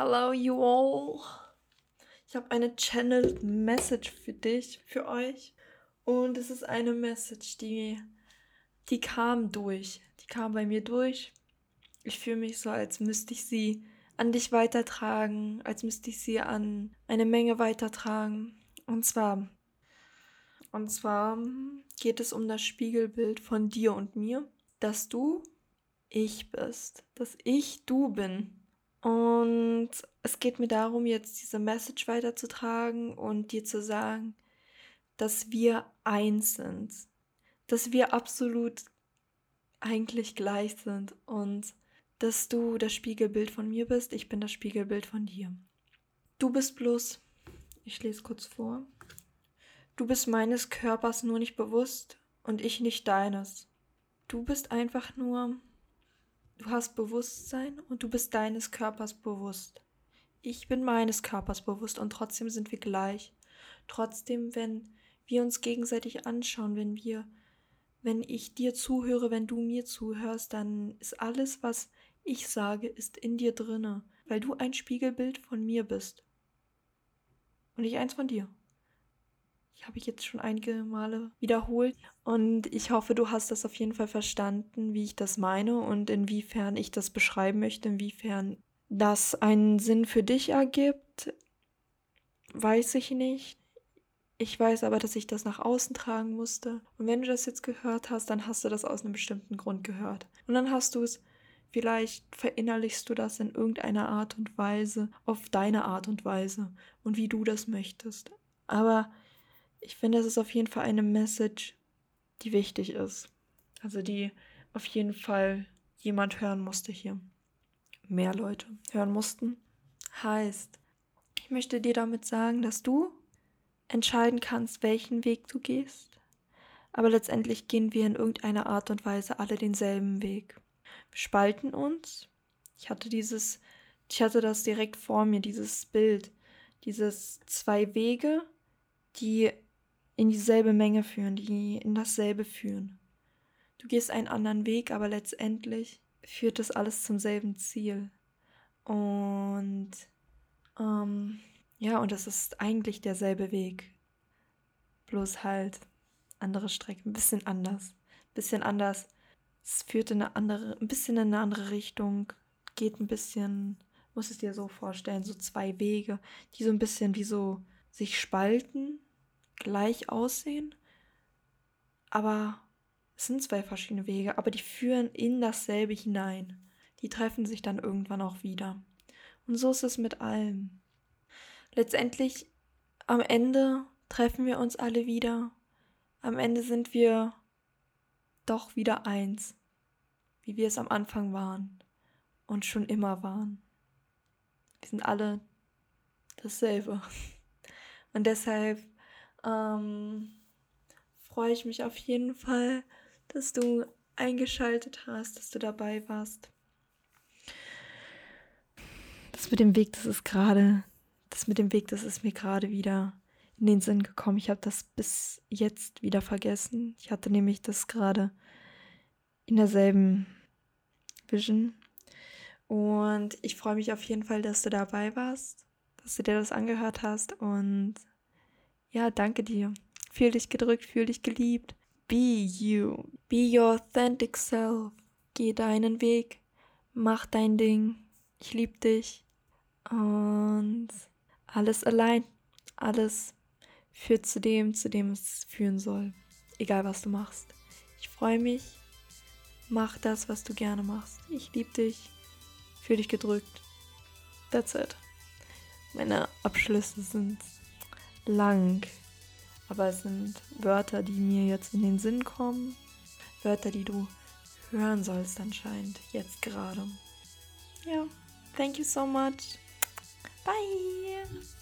Hello, you all. Ich habe eine Channel Message für dich, für euch. Und es ist eine Message, die, die kam durch. Die kam bei mir durch. Ich fühle mich so, als müsste ich sie an dich weitertragen, als müsste ich sie an eine Menge weitertragen. Und zwar, und zwar geht es um das Spiegelbild von dir und mir, dass du ich bist, dass ich du bin. Und es geht mir darum, jetzt diese Message weiterzutragen und dir zu sagen, dass wir eins sind, dass wir absolut eigentlich gleich sind und dass du das Spiegelbild von mir bist, ich bin das Spiegelbild von dir. Du bist bloß, ich lese kurz vor, du bist meines Körpers nur nicht bewusst und ich nicht deines. Du bist einfach nur Du hast Bewusstsein und du bist deines Körpers bewusst. Ich bin meines Körpers bewusst und trotzdem sind wir gleich. Trotzdem, wenn wir uns gegenseitig anschauen, wenn wir, wenn ich dir zuhöre, wenn du mir zuhörst, dann ist alles, was ich sage, ist in dir drinne, weil du ein Spiegelbild von mir bist. Und ich eins von dir. Ich habe ich jetzt schon einige Male wiederholt und ich hoffe, du hast das auf jeden Fall verstanden, wie ich das meine und inwiefern ich das beschreiben möchte, inwiefern das einen Sinn für dich ergibt, weiß ich nicht. Ich weiß aber, dass ich das nach außen tragen musste. Und wenn du das jetzt gehört hast, dann hast du das aus einem bestimmten Grund gehört. Und dann hast du es, vielleicht verinnerlichst du das in irgendeiner Art und Weise, auf deine Art und Weise und wie du das möchtest. Aber ich finde, es ist auf jeden Fall eine Message, die wichtig ist. Also die auf jeden Fall jemand hören musste hier. Mehr Leute hören mussten. Heißt, ich möchte dir damit sagen, dass du entscheiden kannst, welchen Weg du gehst. Aber letztendlich gehen wir in irgendeiner Art und Weise alle denselben Weg. Wir spalten uns. Ich hatte dieses, ich hatte das direkt vor mir, dieses Bild, dieses zwei Wege, die in dieselbe Menge führen, die in dasselbe führen. Du gehst einen anderen Weg, aber letztendlich führt das alles zum selben Ziel. Und ähm, ja, und das ist eigentlich derselbe Weg. Bloß halt andere Strecke, ein bisschen anders. Ein bisschen anders. Es führt in eine andere, ein bisschen in eine andere Richtung, geht ein bisschen, muss es dir so vorstellen, so zwei Wege, die so ein bisschen wie so sich spalten gleich aussehen, aber es sind zwei verschiedene Wege, aber die führen in dasselbe hinein. Die treffen sich dann irgendwann auch wieder. Und so ist es mit allem. Letztendlich, am Ende treffen wir uns alle wieder. Am Ende sind wir doch wieder eins, wie wir es am Anfang waren und schon immer waren. Wir sind alle dasselbe. Und deshalb ähm, freue ich mich auf jeden Fall, dass du eingeschaltet hast, dass du dabei warst. Das mit dem Weg, das ist gerade, das mit dem Weg, das ist mir gerade wieder in den Sinn gekommen. Ich habe das bis jetzt wieder vergessen. Ich hatte nämlich das gerade in derselben Vision. Und ich freue mich auf jeden Fall, dass du dabei warst, dass du dir das angehört hast und ja, danke dir. Fühl dich gedrückt, fühl dich geliebt. Be you. Be your authentic self. Geh deinen Weg. Mach dein Ding. Ich lieb dich. Und alles allein. Alles führt zu dem, zu dem es führen soll. Egal was du machst. Ich freue mich. Mach das, was du gerne machst. Ich lieb dich. Fühl dich gedrückt. That's it. Meine Abschlüsse sind lang. Aber es sind Wörter, die mir jetzt in den Sinn kommen. Wörter, die du hören sollst anscheinend jetzt gerade. Ja, thank you so much. Bye.